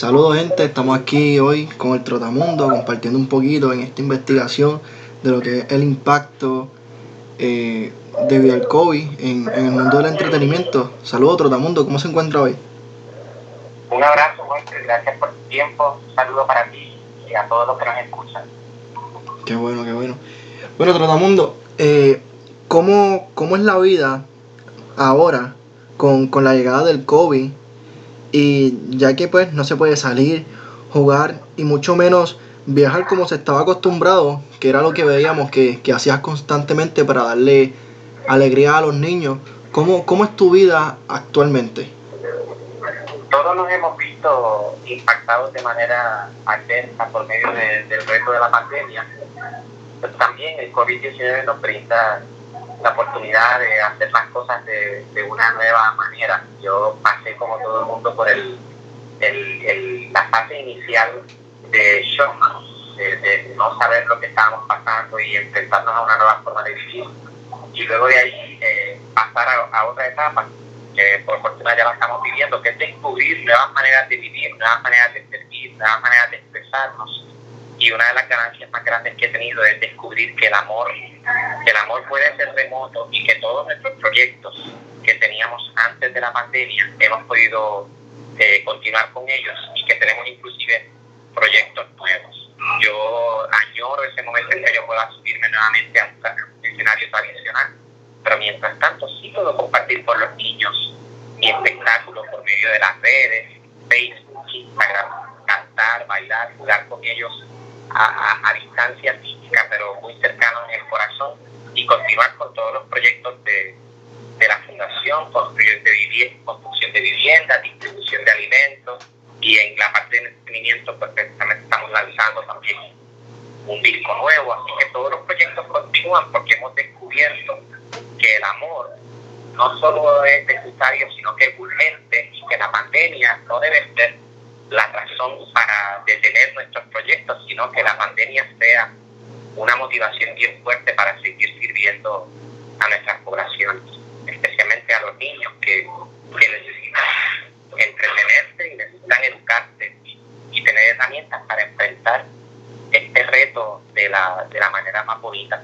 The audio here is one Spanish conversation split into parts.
Saludos gente, estamos aquí hoy con el Trotamundo compartiendo un poquito en esta investigación de lo que es el impacto eh, debido al COVID en, el mundo del entretenimiento. Saludos Trotamundo, ¿cómo se encuentra hoy? Un abrazo, gracias por tu tiempo, un saludo para ti y a todos los que nos escuchan. Qué bueno, qué bueno. Bueno, Trotamundo, eh, ¿cómo, ¿cómo es la vida ahora con, con la llegada del COVID? Y ya que pues no se puede salir, jugar y mucho menos viajar como se estaba acostumbrado, que era lo que veíamos que, que hacías constantemente para darle alegría a los niños. ¿Cómo, ¿Cómo es tu vida actualmente? Todos nos hemos visto impactados de manera adversa por medio del reto de la pandemia. Pero también el COVID-19 nos brinda la oportunidad de hacer las cosas de, de, una nueva manera. Yo pasé como todo el mundo por el, el, la fase inicial de shock, de, no saber lo que estábamos pasando y enfrentarnos a una nueva forma de vivir. Y luego de ahí eh, pasar a, otra etapa, que por fortuna ya la estamos viviendo, que es descubrir nuevas maneras de vivir, nuevas maneras de servir, nuevas maneras de expresarnos y una de las ganancias más grandes que he tenido es descubrir que el amor, que el amor puede ser remoto y que todos nuestros proyectos que teníamos antes de la pandemia hemos podido eh, continuar con ellos y que tenemos inclusive proyectos nuevos. Yo añoro ese momento en que yo pueda subirme nuevamente a un, escenario tradicional, pero mientras tanto sí puedo compartir con los niños mi espectáculo por medio de las redes, Facebook, Instagram, cantar, bailar, jugar con ellos a, distancia física, pero muy cercano en el corazón, y continuar con todos los proyectos de, de la Fundación, construcción de, vivienda, de viviendas, distribución de alimentos, y en la parte de entretenimiento, pues estamos lanzando también un disco nuevo, así que todos los proyectos continúan porque hemos descubierto que el amor no solo es necesario, sino que es urgente y que la pandemia no debe ser la razón para detener nuestros proyectos, sino que la pandemia sea una motivación bien fuerte para seguir sirviendo a nuestras poblaciones, especialmente a los niños que, necesitan entretenerse y necesitan educarse y, tener herramientas para enfrentar este reto de la, de la manera más bonita.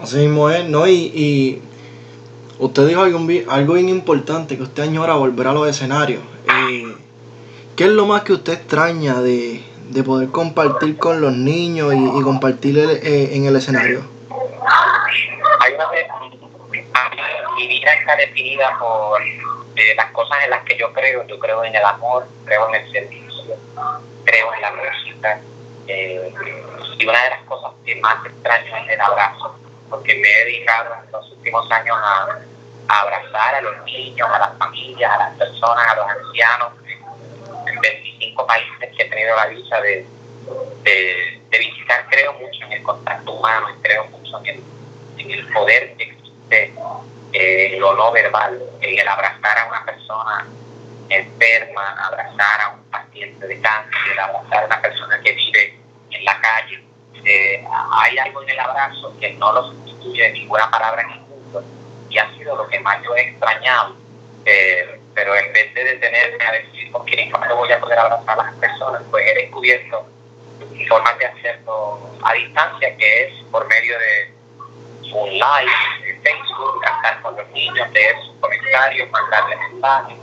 Así mismo es, ¿no? Y, y usted dijo algo, algo bien importante, que usted añora volver a los escenarios. Eh, ¿Qué es lo más que usted extraña de, poder compartir con los niños y, compartir eh, en el escenario? Hay una mi vida está definida por eh, las cosas en las que yo creo. Yo creo en el amor, creo en el servicio, creo en la música. Eh, y una de las cosas que más extraño es el abrazo, porque me he dedicado en los últimos años a, a abrazar a los niños, a las familias, a las personas, a los ancianos 25 países que he tenido la dicha de, de, visitar, creo mucho en el contacto humano creo mucho en el, en el poder que existe eh, en lo no verbal, en el abrazar a una persona enferma, abrazar a un paciente de cáncer, abrazar a una persona que vive en la calle. Eh, hay algo en el abrazo que no lo sustituye ninguna palabra en el mundo y ha sido lo que más yo he extrañado. Eh, pero en vez de detenerme a decir con quién no voy a poder abrazar a las personas, pues he descubierto formas de hacerlo a distancia, que es por medio de un live de Facebook, cantar con los niños, leer sus comentarios, mandarles mensajes,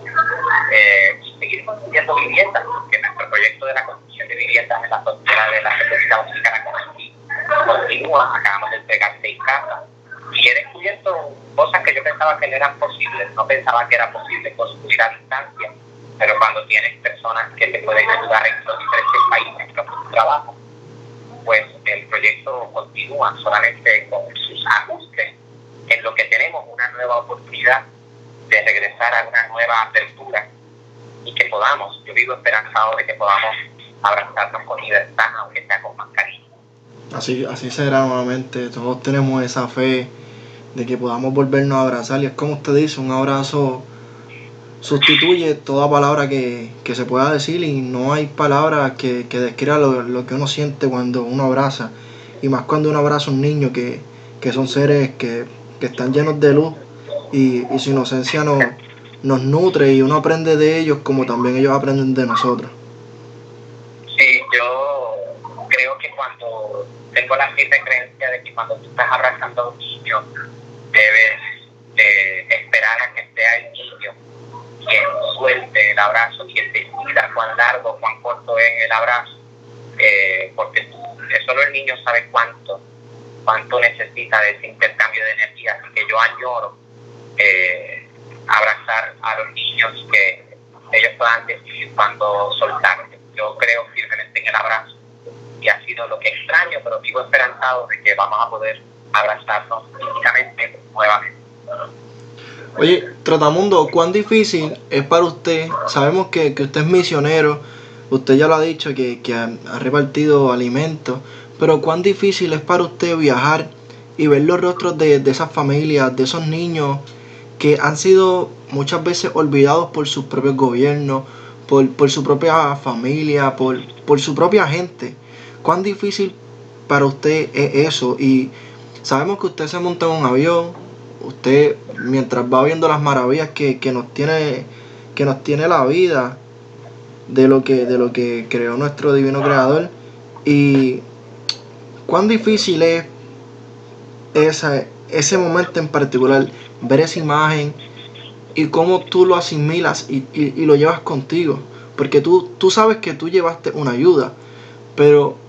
eh, seguir construyendo viviendas, porque nuestro proyecto de la construcción de viviendas en la frontera de la República Dominicana con aquí continúa, acabamos de entregar seis casas y he descubierto cosas que yo pensaba que no eran posibles, no pensaba que era posible construir a distancia, pero cuando tienes personas que te pueden ayudar en los diferentes países con tu trabajo, pues el proyecto continúa solamente con sus ajustes en lo que tenemos una nueva oportunidad de regresar a una nueva apertura y que podamos, yo vivo esperanzado de que podamos abrazarnos con libertad, aunque sea con mascarilla. Así, así será nuevamente, todos tenemos esa fe de que podamos volvernos a abrazar. Y es como usted dice, un abrazo sustituye toda palabra que, se pueda decir y no hay palabra que, que describa lo, que uno siente cuando uno abraza. Y más cuando uno abraza a un niño que, son seres que, están llenos de luz y, su inocencia nos, nos nutre y uno aprende de ellos como también ellos aprenden de nosotros. Sí, yo creo que cuando tengo la firme creencia de que cuando tú estás abrazando a un niño, debes esperar a que sea el niño quien suelte el abrazo, quien decida cuán largo, cuán corto es el abrazo, eh, porque solo el niño sabe cuánto, cuánto necesita de ese intercambio de energía. Así que yo añoro eh, abrazar a los niños que ellos puedan decidir cuándo soltarse. Yo creo firmemente en el abrazo ha sido lo que extraño, pero vivo esperanzado de que vamos a poder abrazarnos físicamente nuevamente. Oye, Trotamundo, ¿cuán difícil es para usted? Sabemos que, usted es misionero, usted ya lo ha dicho, que, ha, repartido alimentos, pero ¿cuán difícil es para usted viajar y ver los rostros de, esas familias, de esos niños que han sido muchas veces olvidados por sus propios gobiernos, por, su propia familia, por, por su propia gente? ¿Cuán difícil para usted es eso? Y sabemos que usted se monta en un avión, usted mientras va viendo las maravillas que, nos tiene que nos tiene la vida de lo que de lo que creó nuestro divino creador y cuán difícil es ese momento en particular ver esa imagen y cómo tú lo asimilas y, lo llevas contigo porque tú, tú sabes que tú llevaste una ayuda pero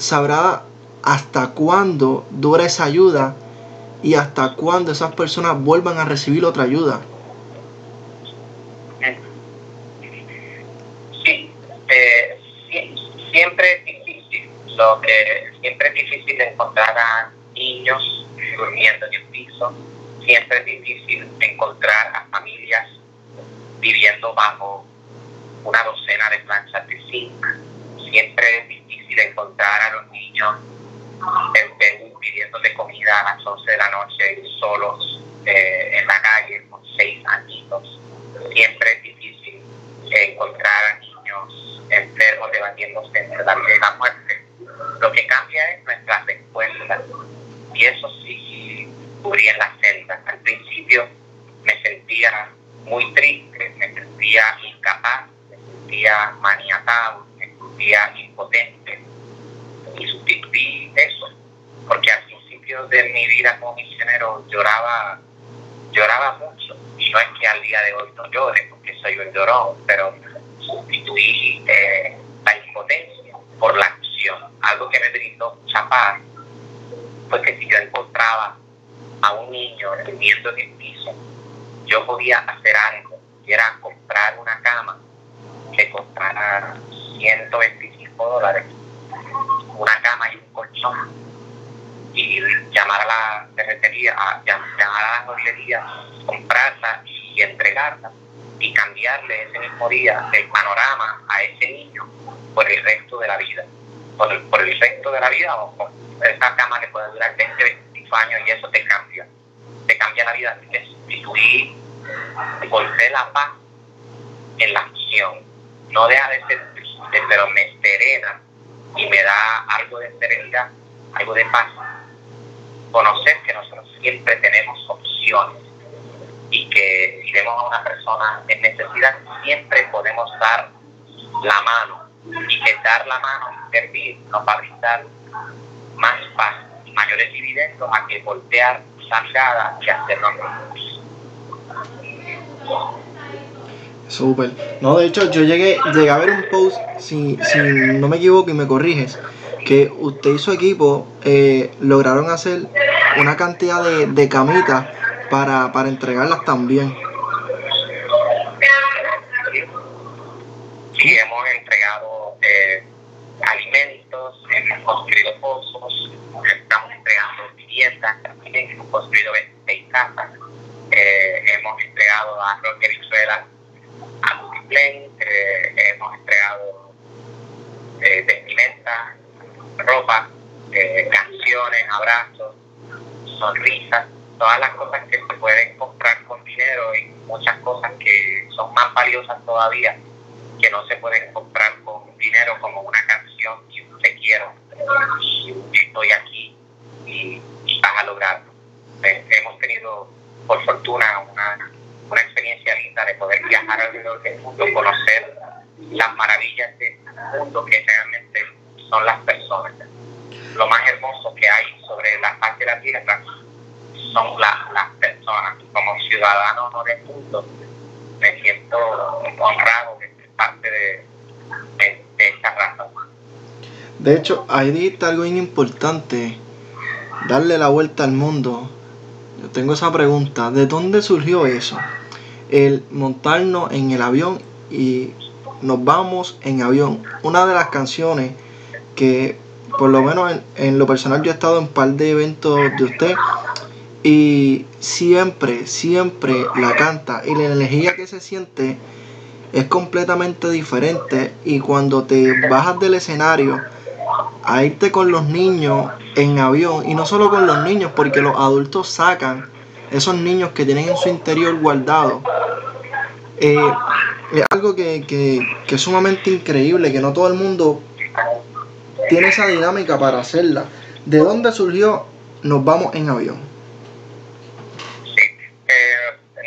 sabrá hasta cuándo dura esa ayuda y hasta cuándo esas personas vuelvan a recibir otra ayuda. Sí, eh, siempre es difícil, lo que siempre es difícil encontrar a niños durmiendo en el piso, siempre es difícil encontrar a familias viviendo bajo una docena de planchas de zinc, siempre es difícil encontrar a los niños en Perú pidiéndole comida a las 11 de la noche solos eh, en la calle con seis añitos. Siempre es difícil encontrar a niños enfermos debatiéndose entre la vida y la muerte. Lo que cambia es nuestra respuesta. Y eso sí cubría la celda. Al principio me sentía muy triste, me sentía incapaz, me sentía maniatado, me sentía impotente y sustituí eso, porque al principio de mi vida como misionero lloraba, lloraba mucho, y no es que al día de hoy no llore, porque llorón, pero sustituí eh, la impotencia por la acción, algo que me brindó mucha paz, porque si yo encontraba a un niño durmiendo en el piso, yo podía hacer algo, que era comprar una cama que costara 125 dólares una cama y un colchón y llamar a la ferretería, llamar a la joyería, comprarla y entregarla y cambiarle ese mismo día el panorama a ese niño por el resto de la vida. Por el, por el resto de la vida o esa cama que puede durar 20, 25 años y eso te cambia. Te cambia la vida. Así que sustituí, golpeé la paz en la acción. No deja de ser triste, pero me serena y me da algo de serenidad, algo de paz. Conocer que nosotros siempre tenemos opciones y que si vemos a una persona en necesidad, siempre podemos dar la mano y que dar la mano y servir nos va a brindar más paz y mayores dividendos a que voltear salgada y hacerlo Súper. No, de hecho, yo llegué, llegué a ver un post, si, si no me equivoco y me corriges, que usted y su equipo eh, lograron hacer una cantidad de, de camitas para, para entregarlas también. Sí, hemos entregado eh, alimentos, hemos construido pozos, estamos entregando viviendas, también hemos construido 26 casas, eh, hemos entregado arroz de Venezuela a Multiplen, eh, hemos entregado eh, vestimenta, ropa, eh, canciones, abrazos, sonrisas, todas las cosas que se pueden comprar con dinero y muchas cosas que son más valiosas todavía que no se pueden comprar con dinero como una canción y un te quiero y estoy aquí y, vas a lograrlo. hemos tenido por fortuna una, una experiencia linda de viajar alrededor del mundo, conocer las maravillas del mundo que realmente son las personas. Lo más hermoso que hay sobre la faz de la tierra son las personas. Como ciudadano del mundo, me siento honrado de ser parte de, de, esta raza De hecho, ahí dijiste algo bien importante, darle la vuelta al mundo. Yo tengo esa pregunta, ¿de dónde surgió eso? El montarnos en el avión y nos vamos en avión. Una de las canciones que por lo menos en, en, lo personal yo he estado en un par de eventos de usted y siempre, siempre la canta. Y la energía que se siente es completamente diferente. Y cuando te bajas del escenario a irte con los niños en avión y no solo con los niños porque los adultos sacan esos niños que tienen en su interior guardado eh, es algo que, que, que es sumamente increíble que no todo el mundo tiene esa dinámica para hacerla. ¿de dónde surgió nos vamos en avión?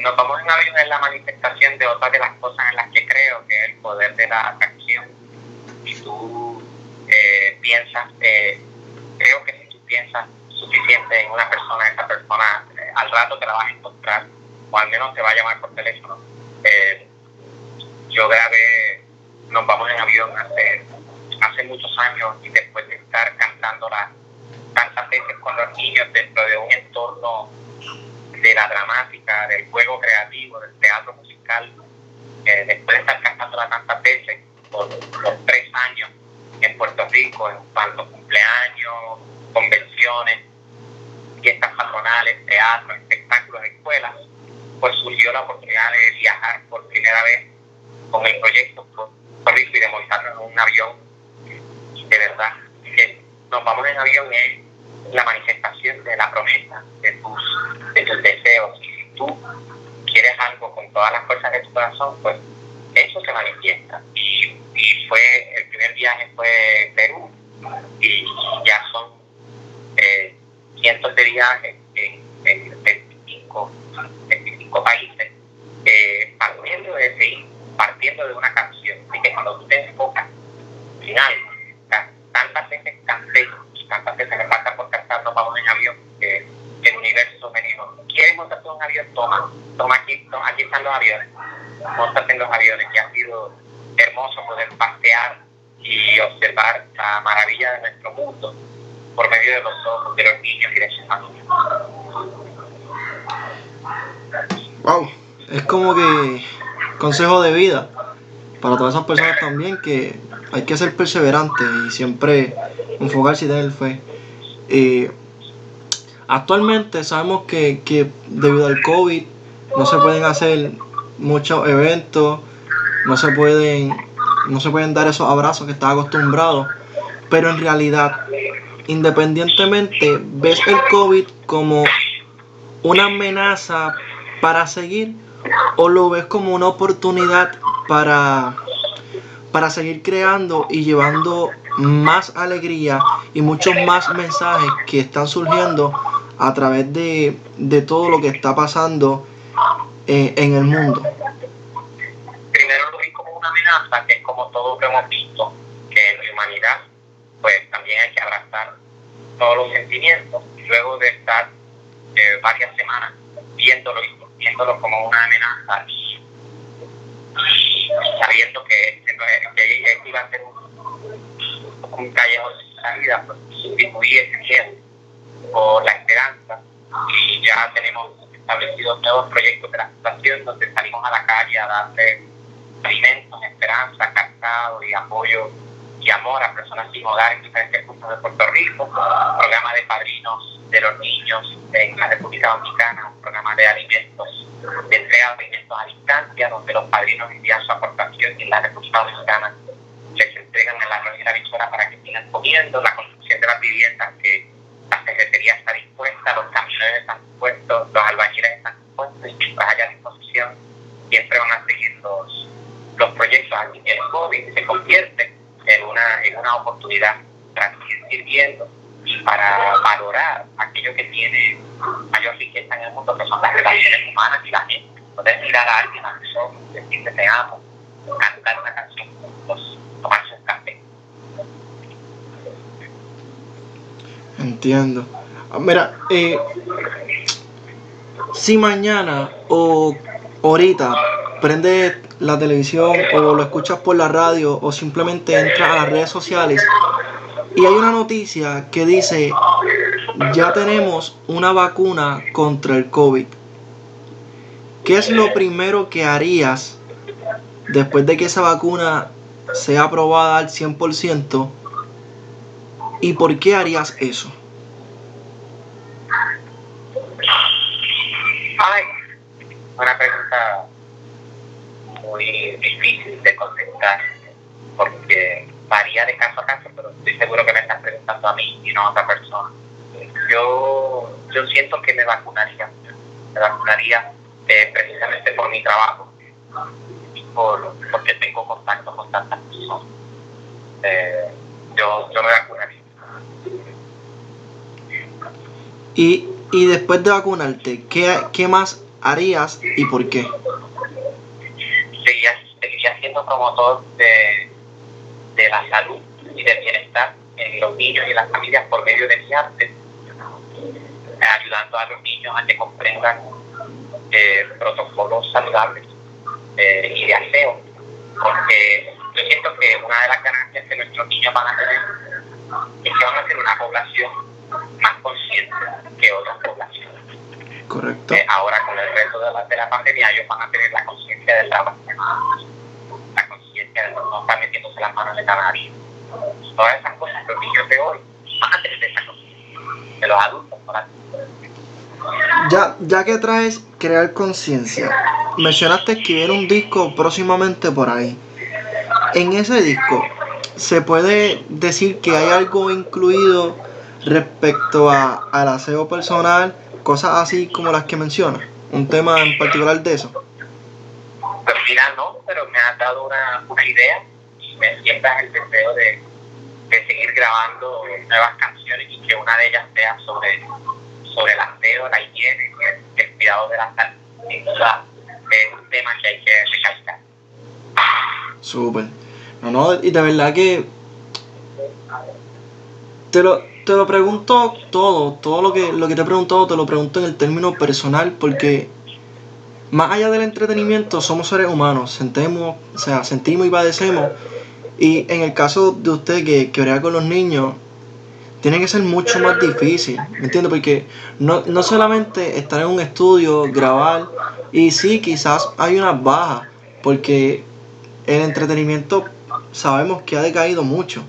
Nos vamos en avión es la manifestación de otra de las cosas en las que creo, que es el poder de la atracción. Si tú eh, piensas, eh, creo que si tú piensas suficiente en una persona, esa persona eh, al rato te la vas a encontrar, o al menos te va a llamar por teléfono. yo grabé Nos vamos en avión hace, hace muchos años y después de estar cantándola tantas veces con los niños dentro de un entorno de la dramática, del juego creativo, del teatro musical, después de estar cantándola tantas veces por los tres años en Puerto Rico, en cuanto cumpleaños, convenciones, fiestas patronales, teatro, espectáculos, escuelas, pues surgió la oportunidad de viajar por primera vez con el proyecto Puerto Rico y de montarnos en un avión. De verdad, que nos vamos en avión es la manifestación de la promesa de tus, de tus deseos. Y si tú quieres algo con todas las fuerzas de tu corazón, pues eso se manifiesta. Y, y fue, el primer viaje fue Perú, y ya son eh, cientos de viajes en, en 25, 25 países, eh, partiendo de partiendo de una canción. Así que cuando tú te enfocas final, tantas veces canté tantas veces me falta por cantar, nos vamos en avión, que el universo me dijo, ¿quieres montarte en un avión? Toma, toma aquí, toma, aquí están los aviones, montate en los aviones, que ha sido hermoso poder pasear y observar la maravilla de nuestro mundo por medio de los ojos de los niños y de sus familias. Wow, es como que consejo de vida para todas esas personas también que hay que ser perseverante y siempre enfocarse y tener fe. Actualmente sabemos que, que, debido al COVID no se pueden hacer muchos eventos, no se pueden, no se pueden dar esos abrazos que estaba acostumbrado, pero en realidad, independientemente, ves el COVID como una amenaza para seguir o lo ves como una oportunidad para, para seguir creando y llevando más alegría y muchos más mensajes que están surgiendo a través de, todo lo que está pasando eh, en el mundo. Primero lo vi como una amenaza, que es como todo lo que hemos visto, que en la humanidad pues también hay que abrazar todos los sentimientos, luego de estar eh, varias semanas viéndolo y viéndolo como una amenaza sabiendo que, que, iba a ser un, un callejón sin salida, pues sustituí ese miedo por la esperanza y ya tenemos establecidos nuevos proyectos de la situación donde salimos a la calle a darle alimentos, esperanza, calzado y apoyo y amor a personas sin hogar en diferentes puntos de Puerto Rico, programa de padrinos de los niños en la República Dominicana, un programa de alimentos, de entrega de alimentos a distancia, donde los padrinos envían su aportación y en la República Dominicana les entregan el arroz y la para que sigan comiendo, la construcción de las viviendas que la Secretaría está dispuesta, los camiones están dispuestos, los albañiles están dispuestos y mientras haya disposición siempre van a seguir los, los proyectos. Aquí el COVID se convierte en una, en una oportunidad para seguir sirviendo y para valorar aquello que tiene mayor riqueza en el mundo, que son las relaciones humanas y la gente. Poder mirar a alguien a los ojos y decir, dice te amo, cantar una canción juntos, tomarse un café. Entiendo. Ah, Mira, eh, si mañana o ahorita prendes la televisión o lo escuchas por la radio o simplemente entras a las redes sociales y hay una noticia que dice ya tenemos una vacuna contra el COVID. ¿Qué es lo primero que harías después de que esa vacuna sea aprobada al 100%? ¿Y por qué harías eso? Una pregunta muy difícil de contestar porque varía de caso a caso, pero estoy seguro que me estás preguntando a mí y no a otra persona. Yo, yo siento que me vacunaría, me vacunaría eh, precisamente por mi trabajo, por, porque tengo contacto con tantas personas. Eh, yo, yo me vacunaría. Y, y después de vacunarte, ¿qué, ¿qué más harías y por qué? Seguiría, seguiría siendo promotor de, de la salud y del bienestar en los niños y las familias por medio de mi arte, ayudando a los niños a que comprendan eh, protocolos saludables eh, y de aseo, porque yo siento que una de las ganancias que nuestros niños van a tener es que van a ser una población más consciente que otras poblaciones. Correcto. Eh, ahora con el resto de la, de la pandemia ellos van a tener la conciencia del trabajo, la conciencia de no estar metiéndose las manos en el canario. Todas esas cosas los niños de hoy van a tener esa conciencia. De los adultos la Ya, ya que traes crear conciencia, mencionaste que viene un disco próximamente por ahí. En ese disco, ¿se puede decir que hay algo incluido respecto a, al aseo personal? Cosas así como las que mencionas. Un tema en particular de eso. Pues mira, no, pero me has dado una, una idea y me sientas el deseo de, de seguir grabando nuevas canciones y que una de ellas sea sobre, sobre el aseo, la higiene, el, el cuidado de la salud. Sin duda, es un tema que hay que recalcar. Súper. No, no, y de verdad que te lo, te lo pregunto todo, todo lo que, lo que te he preguntado te lo pregunto en el término personal porque más allá del entretenimiento somos seres humanos, sentemos, o sea, sentimos y padecemos y en el caso de usted que, que brega con los niños tiene que ser mucho más difícil, ¿me entiendes? Porque no, no solamente estar en un estudio, grabar y sí, quizás hay unas bajas porque el entretenimiento sabemos que ha decaído mucho,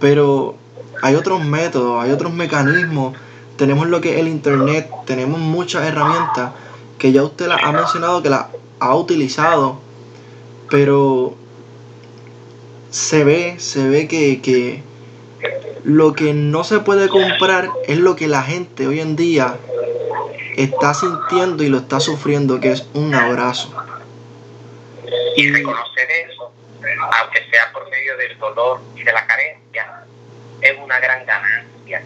pero hay otros métodos, hay otros mecanismos, tenemos lo que es el internet, tenemos muchas herramientas que ya usted las ha mencionado, que las ha utilizado, pero se ve, se ve que, que lo que no se puede comprar es lo que la gente hoy en día está sintiendo y lo está sufriendo, que es un abrazo. Y reconocer eso, aunque sea por medio del dolor y de la carencia, es una gran ganancia,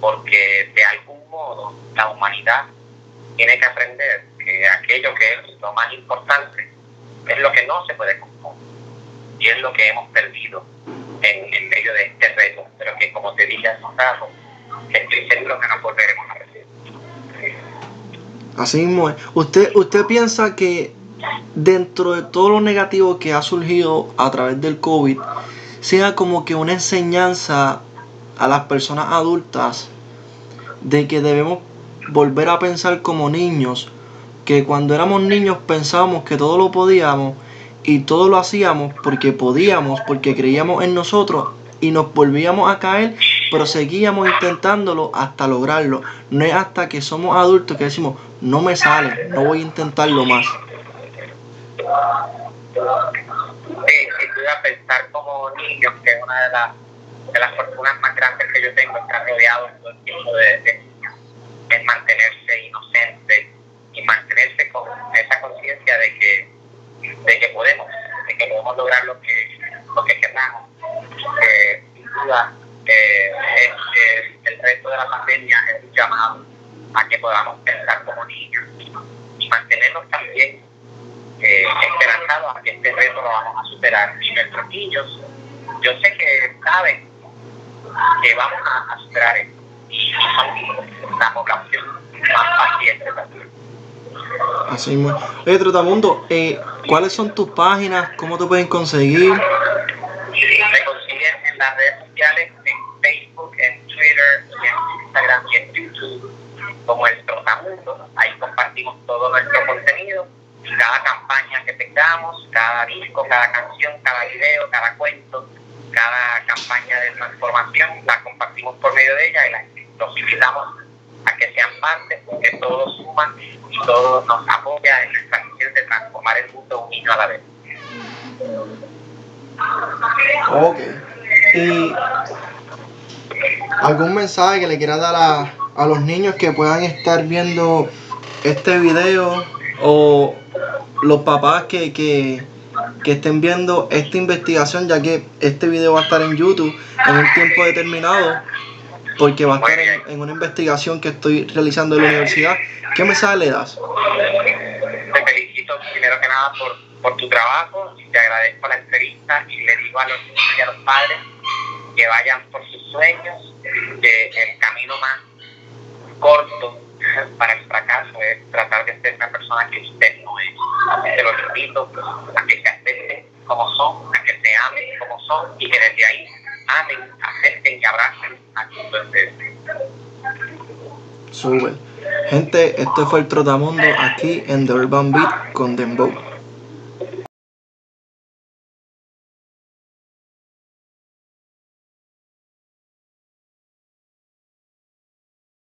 porque de algún modo la humanidad tiene que aprender que aquello que es lo más importante es lo que no se puede comprar y es lo que hemos perdido en, en medio de este reto, pero que como te dije hace un rato, estoy seguro que nos volveremos a recibir. Así mismo es. ¿Usted, ¿Usted piensa que dentro de todo lo negativo que ha surgido a través del COVID, sea como que una enseñanza a las personas adultas de que debemos volver a pensar como niños, que cuando éramos niños pensábamos que todo lo podíamos y todo lo hacíamos porque podíamos, porque creíamos en nosotros y nos volvíamos a caer, pero seguíamos intentándolo hasta lograrlo. No es hasta que somos adultos que decimos, no me sale, no voy a intentarlo más. Pensar como niños, que es una de las, de las fortunas más grandes que yo tengo, estar rodeado todo el tiempo de, de niños, es mantenerse inocente y mantenerse con esa conciencia de que, de que podemos, de que podemos lograr lo que, lo que queramos. Eh, sin duda, eh, es, es- el resto de la pandemia es un llamado a que podamos pensar como niños y mantenernos también eh, esperanzados a que este reto lo vamos a superar. Y nuestros niños, yo sé que saben que vamos a, a superar esto. Y son la población más paciente también. Así mismo. Oye, Trotamundo, eh, ¿cuáles son tus páginas? ¿Cómo te pueden conseguir? Me consiguen en las redes sociales, en Facebook, en Twitter, en Instagram y en YouTube, como el Trotamundo. Ahí compartimos todo nuestro contenido cada campaña que tengamos, cada disco, cada canción, cada video, cada cuento, cada campaña de transformación, la compartimos por medio de ella y la, los invitamos a que sean parte, porque todos suman y todos nos apoya en nuestra misión de transformar el mundo un niño a la vez. Ok. ¿Y algún mensaje que le quieras dar a, a los niños que puedan estar viendo este video o los papás que, que, que estén viendo esta investigación, ya que este video va a estar en YouTube en un tiempo determinado, porque va a estar en, en una investigación que estoy realizando en la universidad. ¿Qué mensaje le das? Te felicito primero que nada por, por tu trabajo y te agradezco la entrevista y le digo a los niños y a los padres que vayan por sus sueños, que el camino más corto para el fracaso es tratar de ser una persona que usted no es. Te los invito a que se acepten como son, a que se amen como son y que desde ahí amen, acepten y abracen a quien. Sube. Gente, este fue el Trotamundo aquí en The Urban Beat con Dembow.